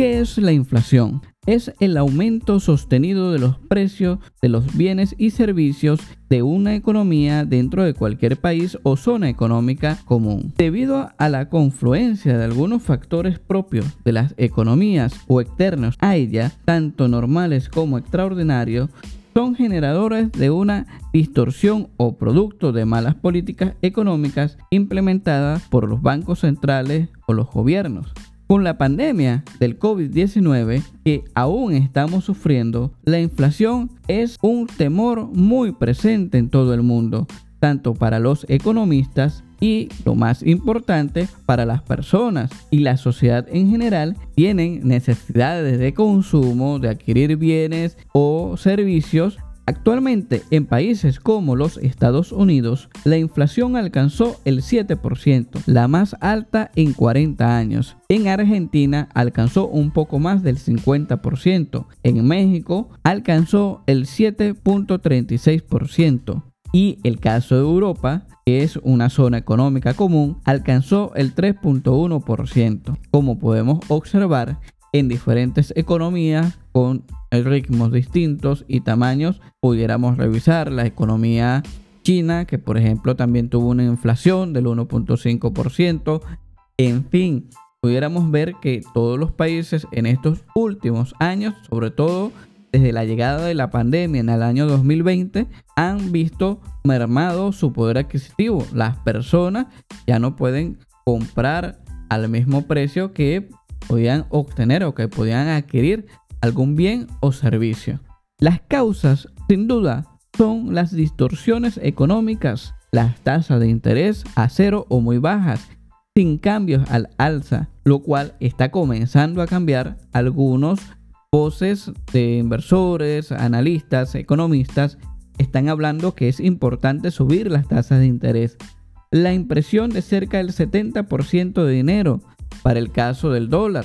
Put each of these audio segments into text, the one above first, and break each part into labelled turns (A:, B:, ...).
A: ¿Qué es la inflación? Es el aumento sostenido de los precios de los bienes y servicios de una economía dentro de cualquier país o zona económica común. Debido a la confluencia de algunos factores propios de las economías o externos a ella, tanto normales como extraordinarios, son generadores de una distorsión o producto de malas políticas económicas implementadas por los bancos centrales o los gobiernos. Con la pandemia del COVID-19 que aún estamos sufriendo, la inflación es un temor muy presente en todo el mundo, tanto para los economistas y, lo más importante, para las personas. Y la sociedad en general tienen necesidades de consumo, de adquirir bienes o servicios Actualmente en países como los Estados Unidos, la inflación alcanzó el 7%, la más alta en 40 años. En Argentina alcanzó un poco más del 50%. En México alcanzó el 7.36%. Y el caso de Europa, que es una zona económica común, alcanzó el 3.1%. Como podemos observar, en diferentes economías con ritmos distintos y tamaños. Pudiéramos revisar la economía china, que por ejemplo también tuvo una inflación del 1.5%. En fin, pudiéramos ver que todos los países en estos últimos años, sobre todo desde la llegada de la pandemia en el año 2020, han visto mermado su poder adquisitivo. Las personas ya no pueden comprar al mismo precio que podían obtener o que podían adquirir algún bien o servicio. Las causas, sin duda, son las distorsiones económicas, las tasas de interés a cero o muy bajas, sin cambios al alza, lo cual está comenzando a cambiar algunos voces de inversores, analistas, economistas, están hablando que es importante subir las tasas de interés. La impresión de cerca del 70% de dinero para el caso del dólar,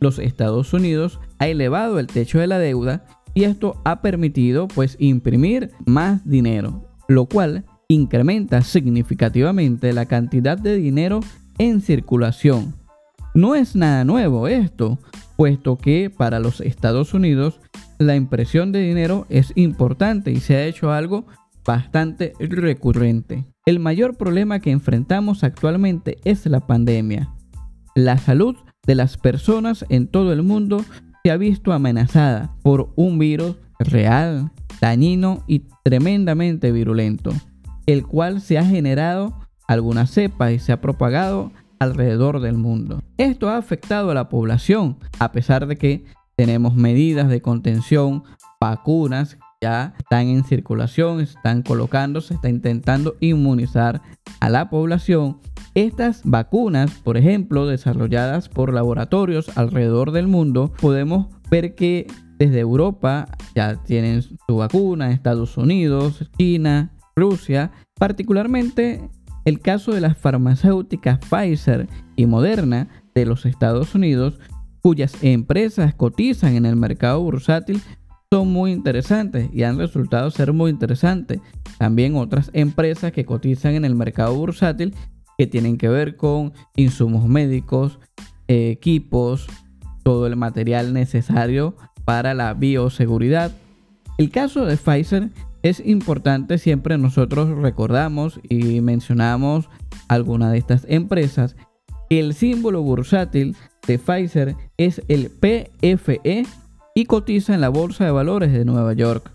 A: los Estados Unidos ha elevado el techo de la deuda y esto ha permitido pues imprimir más dinero, lo cual incrementa significativamente la cantidad de dinero en circulación. No es nada nuevo esto, puesto que para los Estados Unidos la impresión de dinero es importante y se ha hecho algo bastante recurrente. El mayor problema que enfrentamos actualmente es la pandemia. La salud de las personas en todo el mundo se ha visto amenazada por un virus real, dañino y tremendamente virulento, el cual se ha generado algunas cepas y se ha propagado alrededor del mundo. Esto ha afectado a la población, a pesar de que tenemos medidas de contención, vacunas ya están en circulación, están colocando, se está intentando inmunizar a la población. Estas vacunas, por ejemplo, desarrolladas por laboratorios alrededor del mundo, podemos ver que desde Europa ya tienen su vacuna, Estados Unidos, China, Rusia, particularmente el caso de las farmacéuticas Pfizer y Moderna de los Estados Unidos, cuyas empresas cotizan en el mercado bursátil, son muy interesantes y han resultado ser muy interesantes. También otras empresas que cotizan en el mercado bursátil que tienen que ver con insumos médicos, equipos, todo el material necesario para la bioseguridad. El caso de Pfizer es importante, siempre nosotros recordamos y mencionamos alguna de estas empresas. El símbolo bursátil de Pfizer es el PFE y cotiza en la Bolsa de Valores de Nueva York.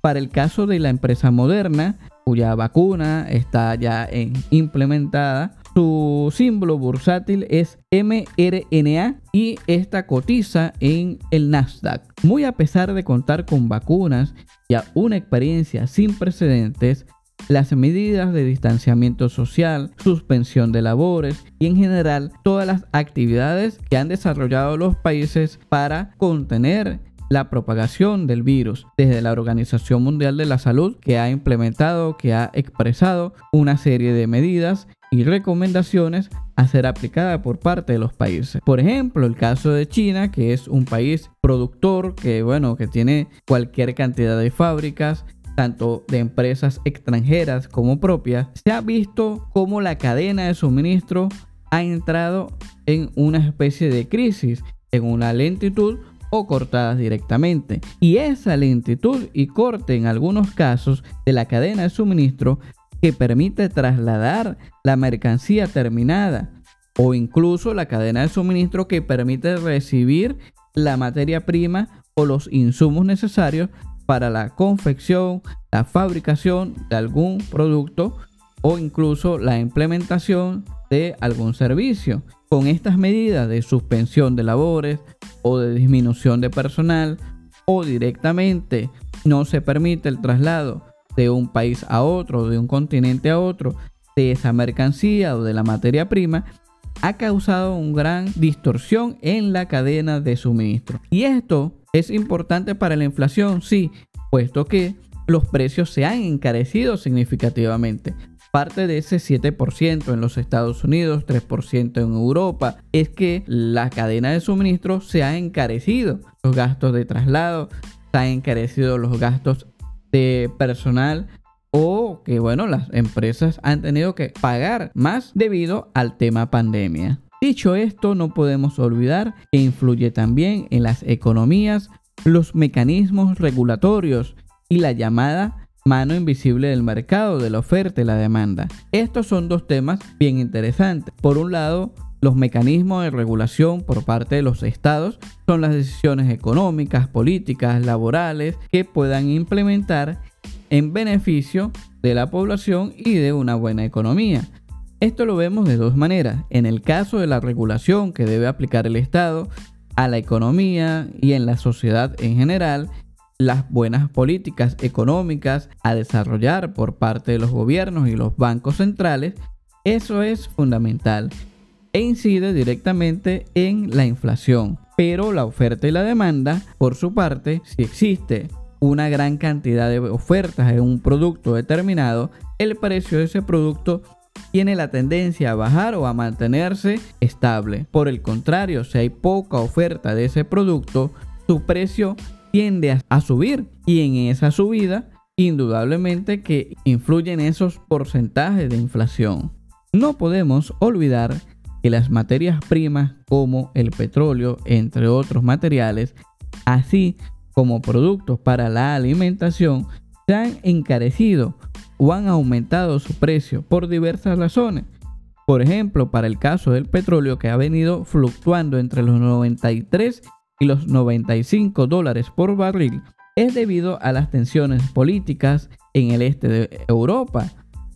A: Para el caso de la empresa Moderna, cuya vacuna está ya en, implementada, Su símbolo bursátil es mRNA y esta cotiza en el Nasdaq. Muy a pesar de contar con vacunas y una experiencia sin precedentes, las medidas de distanciamiento social, suspensión de labores y en general todas las actividades que han desarrollado los países para contener la propagación del virus desde la Organización Mundial de la Salud que ha implementado, que ha expresado una serie de medidas y recomendaciones a ser aplicadas por parte de los países. Por ejemplo, el caso de China, que es un país productor que bueno, que tiene cualquier cantidad de fábricas, tanto de empresas extranjeras como propias, se ha visto como la cadena de suministro ha entrado en una especie de crisis, en una lentitud o cortadas directamente. Y esa lentitud y corte en algunos casos de la cadena de suministro que permite trasladar la mercancía terminada o incluso la cadena de suministro que permite recibir la materia prima o los insumos necesarios para la confección, la fabricación de algún producto o incluso la implementación de algún servicio. Con estas medidas de suspensión de labores o de disminución de personal o directamente no se permite el traslado de un país a otro, de un continente a otro, de esa mercancía o de la materia prima, ha causado una gran distorsión en la cadena de suministro. Y esto es importante para la inflación, sí, puesto que los precios se han encarecido significativamente. Parte de ese 7% en los Estados Unidos, 3% en Europa, es que la cadena de suministro se ha encarecido. Los gastos de traslado, se han encarecido los gastos de personal o que bueno, las empresas han tenido que pagar más debido al tema pandemia. Dicho esto, no podemos olvidar que influye también en las economías los mecanismos regulatorios y la llamada mano invisible del mercado, de la oferta y la demanda. Estos son dos temas bien interesantes. Por un lado, los mecanismos de regulación por parte de los estados son las decisiones económicas, políticas, laborales que puedan implementar en beneficio de la población y de una buena economía. Esto lo vemos de dos maneras. En el caso de la regulación que debe aplicar el Estado, a la economía y en la sociedad en general las buenas políticas económicas a desarrollar por parte de los gobiernos y los bancos centrales, eso es fundamental e incide directamente en la inflación. Pero la oferta y la demanda, por su parte, si existe una gran cantidad de ofertas en un producto determinado, el precio de ese producto tiene la tendencia a bajar o a mantenerse estable. Por el contrario, si hay poca oferta de ese producto, su precio tiende a subir y en esa subida indudablemente que influyen esos porcentajes de inflación. No podemos olvidar que las materias primas como el petróleo, entre otros materiales, así como productos para la alimentación, se han encarecido o han aumentado su precio por diversas razones. Por ejemplo, para el caso del petróleo que ha venido fluctuando entre los 93 y los 95 dólares por barril, es debido a las tensiones políticas en el este de Europa,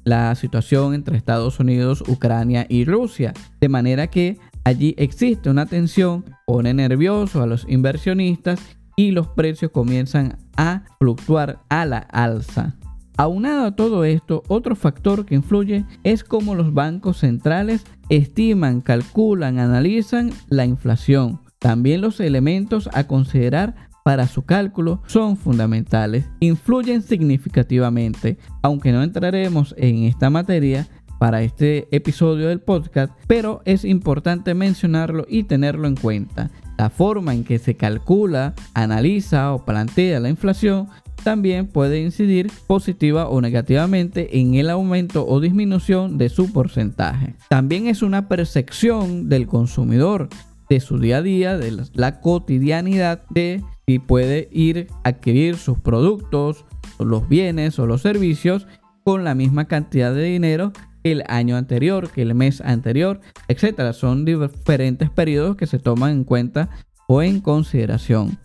A: la situación entre Estados Unidos, Ucrania y Rusia, de manera que allí existe una tensión, pone nervioso a los inversionistas y los precios comienzan a fluctuar a la alza. Aunado a todo esto, otro factor que influye es cómo los bancos centrales estiman, calculan, analizan la inflación. También los elementos a considerar para su cálculo son fundamentales, influyen significativamente, aunque no entraremos en esta materia para este episodio del podcast, pero es importante mencionarlo y tenerlo en cuenta. La forma en que se calcula, analiza o plantea la inflación también puede incidir positiva o negativamente en el aumento o disminución de su porcentaje. También es una percepción del consumidor de su día a día, de la cotidianidad de si puede ir a adquirir sus productos, los bienes o los servicios con la misma cantidad de dinero que el año anterior, que el mes anterior, etc. Son diferentes periodos que se toman en cuenta o en consideración.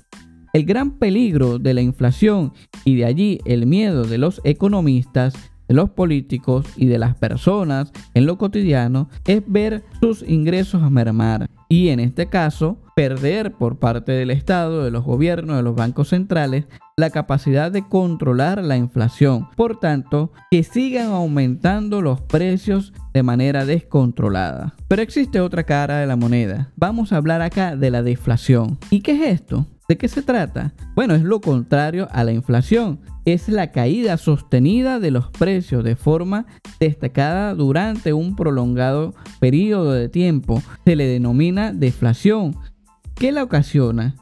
A: El gran peligro de la inflación y de allí el miedo de los economistas de los políticos y de las personas en lo cotidiano es ver sus ingresos mermar y en este caso perder por parte del Estado, de los gobiernos, de los bancos centrales, la capacidad de controlar la inflación. Por tanto, que sigan aumentando los precios de manera descontrolada. Pero existe otra cara de la moneda. Vamos a hablar acá de la deflación. ¿Y qué es esto? ¿De qué se trata? Bueno, es lo contrario a la inflación. Es la caída sostenida de los precios de forma destacada durante un prolongado periodo de tiempo. Se le denomina deflación, que la ocasiona,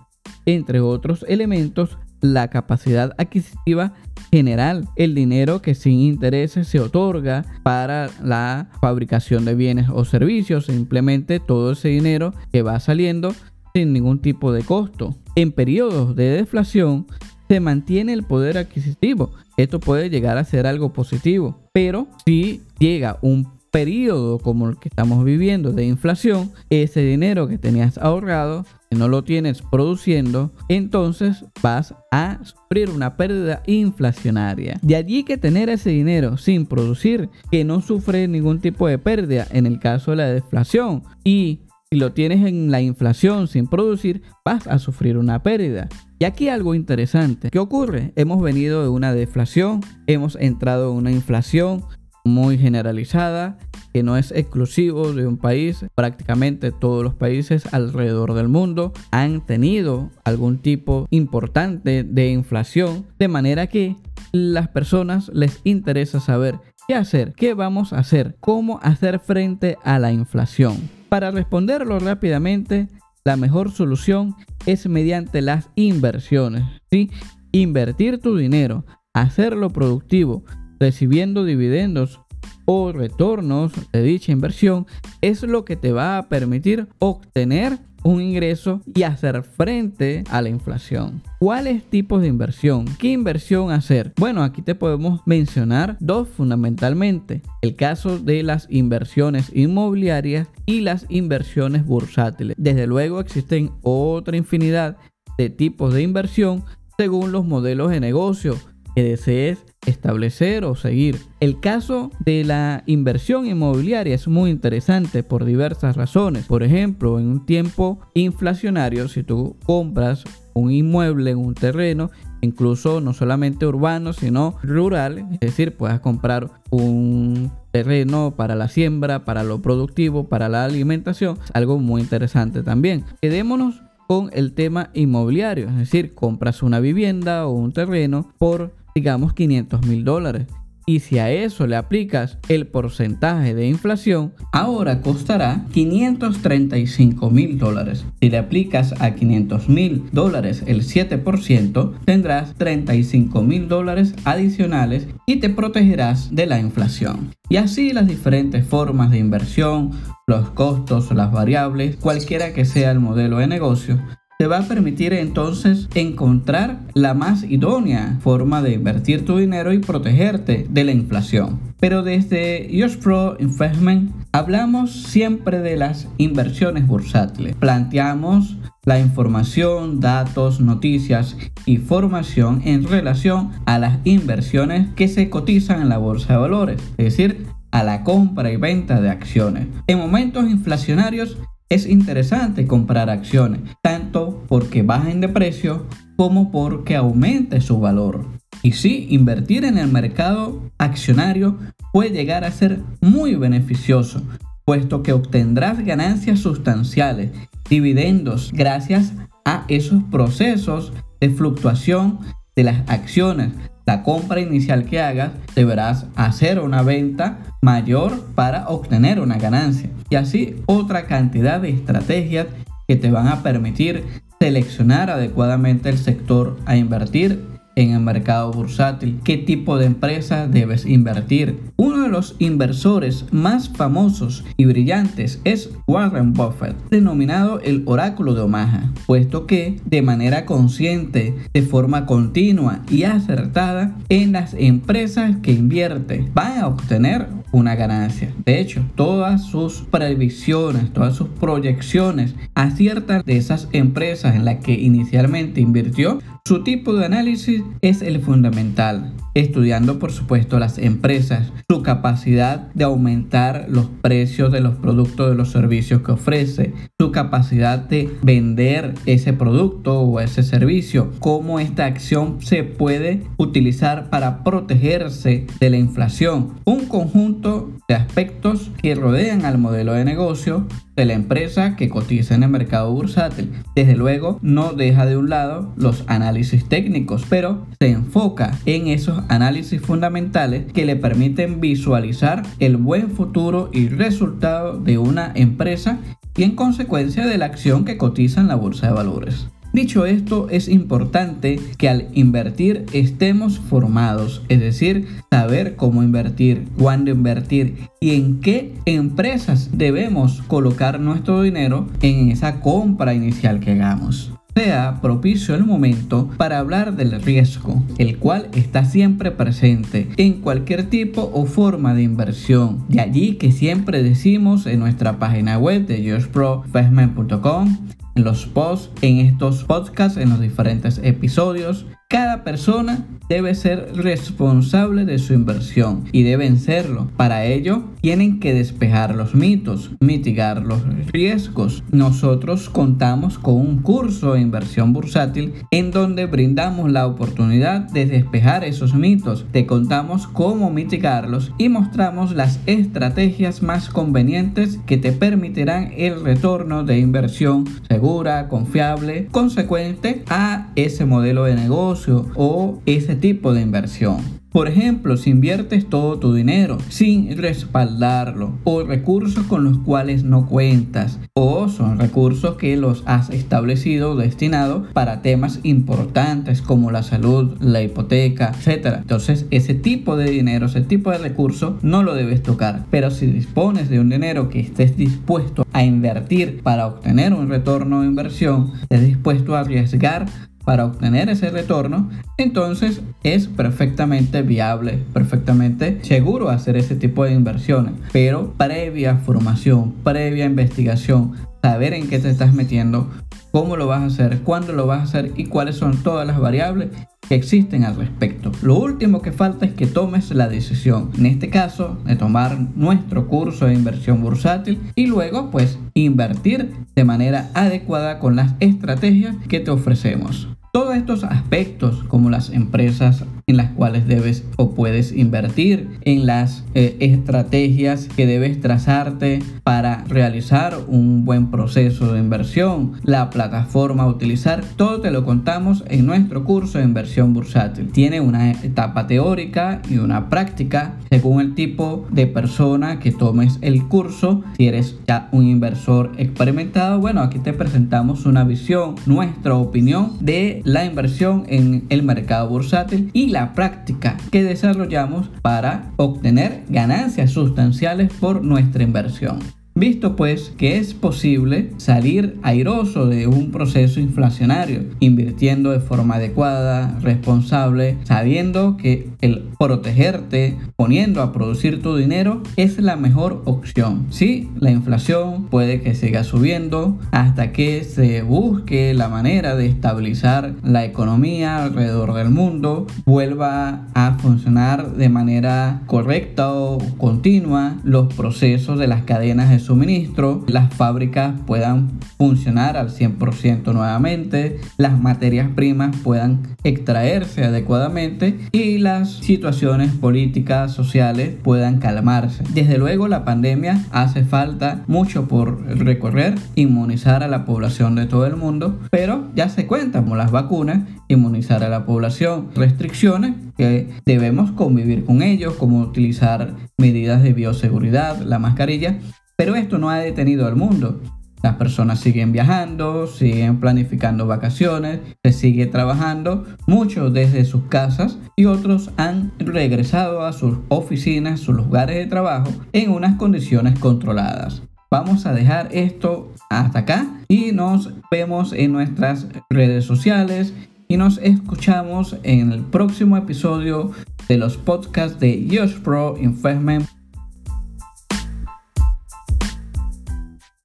A: entre otros elementos, la capacidad adquisitiva general, el dinero que sin intereses se otorga para la fabricación de bienes o servicios, simplemente todo ese dinero que va saliendo sin ningún tipo de costo. En periodos de deflación se mantiene el poder adquisitivo. Esto puede llegar a ser algo positivo, pero si llega un periodo como el que estamos viviendo de inflación, ese dinero que tenías ahorrado, no lo tienes produciendo, entonces vas a sufrir una pérdida inflacionaria. De allí que tener ese dinero sin producir, que no sufre ningún tipo de pérdida en el caso de la deflación y si lo tienes en la inflación sin producir, vas a sufrir una pérdida. Y aquí algo interesante. ¿Qué ocurre? Hemos venido de una deflación, hemos entrado en una inflación muy generalizada, que no es exclusivo de un país. Prácticamente todos los países alrededor del mundo han tenido algún tipo importante de inflación, de manera que las personas les interesa saber qué hacer, qué vamos a hacer, cómo hacer frente a la inflación. Para responderlo rápidamente, la mejor solución es mediante las inversiones. ¿sí? Invertir tu dinero, hacerlo productivo, recibiendo dividendos o retornos de dicha inversión es lo que te va a permitir obtener un ingreso y hacer frente a la inflación. ¿Cuáles tipos de inversión? ¿Qué inversión hacer? Bueno, aquí te podemos mencionar dos fundamentalmente. El caso de las inversiones inmobiliarias y las inversiones bursátiles. Desde luego existen otra infinidad de tipos de inversión según los modelos de negocio que desees establecer o seguir. El caso de la inversión inmobiliaria es muy interesante por diversas razones. Por ejemplo, en un tiempo inflacionario, si tú compras un inmueble un terreno, incluso no solamente urbano, sino rural, es decir, puedas comprar un terreno para la siembra, para lo productivo, para la alimentación, algo muy interesante también. Quedémonos con el tema inmobiliario, es decir, compras una vivienda o un terreno por digamos 500 mil dólares. Y si a eso le aplicas el porcentaje de inflación, ahora costará 535 mil dólares. Si le aplicas a 500 mil dólares el 7%, tendrás 35 mil dólares adicionales y te protegerás de la inflación. Y así las diferentes formas de inversión, los costos, las variables, cualquiera que sea el modelo de negocio, te va a permitir entonces encontrar la más idónea forma de invertir tu dinero y protegerte de la inflación. Pero desde Yours Pro Investment hablamos siempre de las inversiones bursátiles. Planteamos la información, datos, noticias y formación en relación a las inversiones que se cotizan en la bolsa de valores, es decir, a la compra y venta de acciones. En momentos inflacionarios es interesante comprar acciones, tanto porque bajen de precio como porque aumente su valor. Y sí, invertir en el mercado accionario puede llegar a ser muy beneficioso, puesto que obtendrás ganancias sustanciales, dividendos, gracias a esos procesos de fluctuación de las acciones, la compra inicial que hagas, deberás hacer una venta mayor para obtener una ganancia. Y así otra cantidad de estrategias que te van a permitir seleccionar adecuadamente el sector a invertir en el mercado bursátil, qué tipo de empresa debes invertir. Uno de los inversores más famosos y brillantes es Warren Buffett, denominado el oráculo de Omaha, puesto que de manera consciente, de forma continua y acertada en las empresas que invierte, van a obtener una ganancia. De hecho, todas sus previsiones, todas sus proyecciones aciertan de esas empresas en las que inicialmente invirtió. Su tipo de análisis es el fundamental. Estudiando por supuesto las empresas, su capacidad de aumentar los precios de los productos de los servicios que ofrece, su capacidad de vender ese producto o ese servicio, cómo esta acción se puede utilizar para protegerse de la inflación. Un conjunto de aspectos que rodean al modelo de negocio de la empresa que cotiza en el mercado bursátil. Desde luego no deja de un lado los análisis técnicos, pero se enfoca en esos análisis fundamentales que le permiten visualizar el buen futuro y resultado de una empresa y en consecuencia de la acción que cotiza en la bolsa de valores. Dicho esto, es importante que al invertir estemos formados, es decir, saber cómo invertir, cuándo invertir y en qué empresas debemos colocar nuestro dinero en esa compra inicial que hagamos sea propicio el momento para hablar del riesgo, el cual está siempre presente en cualquier tipo o forma de inversión. De allí que siempre decimos en nuestra página web de justprofestment.com en los posts, en estos podcasts, en los diferentes episodios. Cada persona debe ser responsable de su inversión y deben serlo. Para ello, tienen que despejar los mitos, mitigar los riesgos. Nosotros contamos con un curso de inversión bursátil en donde brindamos la oportunidad de despejar esos mitos. Te contamos cómo mitigarlos y mostramos las estrategias más convenientes que te permitirán el retorno de inversión segura, confiable, consecuente a ese modelo de negocio o ese tipo de inversión. Por ejemplo, si inviertes todo tu dinero sin respaldarlo o recursos con los cuales no cuentas o son recursos que los has establecido destinados para temas importantes como la salud, la hipoteca, etc. Entonces ese tipo de dinero, ese tipo de recursos no lo debes tocar. Pero si dispones de un dinero que estés dispuesto a invertir para obtener un retorno de inversión, estés dispuesto a arriesgar para obtener ese retorno, entonces es perfectamente viable, perfectamente seguro hacer ese tipo de inversiones. Pero previa formación, previa investigación, saber en qué te estás metiendo, cómo lo vas a hacer, cuándo lo vas a hacer y cuáles son todas las variables que existen al respecto. Lo último que falta es que tomes la decisión, en este caso, de tomar nuestro curso de inversión bursátil y luego pues invertir de manera adecuada con las estrategias que te ofrecemos. Todo estos aspectos, como las empresas en las cuales debes o puedes invertir, en las eh, estrategias que debes trazarte para realizar un buen proceso de inversión, la plataforma a utilizar, todo te lo contamos en nuestro curso de inversión bursátil. Tiene una etapa teórica y una práctica según el tipo de persona que tomes el curso. Si eres ya un inversor experimentado, bueno, aquí te presentamos una visión, nuestra opinión de la inversión en el mercado bursátil y la práctica que desarrollamos para obtener ganancias sustanciales por nuestra inversión. Visto pues que es posible salir airoso de un proceso inflacionario, invirtiendo de forma adecuada, responsable, sabiendo que el protegerte, poniendo a producir tu dinero, es la mejor opción. Sí, la inflación puede que siga subiendo hasta que se busque la manera de estabilizar la economía alrededor del mundo, vuelva a funcionar de manera correcta o continua los procesos de las cadenas de suministro, las fábricas puedan funcionar al 100% nuevamente, las materias primas puedan extraerse adecuadamente y las situaciones políticas, sociales puedan calmarse. Desde luego la pandemia hace falta mucho por recorrer, inmunizar a la población de todo el mundo, pero ya se cuenta con las vacunas, inmunizar a la población, restricciones que debemos convivir con ellos, como utilizar medidas de bioseguridad, la mascarilla, pero esto no ha detenido al mundo. Las personas siguen viajando, siguen planificando vacaciones, se sigue trabajando, muchos desde sus casas y otros han regresado a sus oficinas, sus lugares de trabajo en unas condiciones controladas. Vamos a dejar esto hasta acá y nos vemos en nuestras redes sociales y nos escuchamos en el próximo episodio de los podcasts de Yosh Pro Investment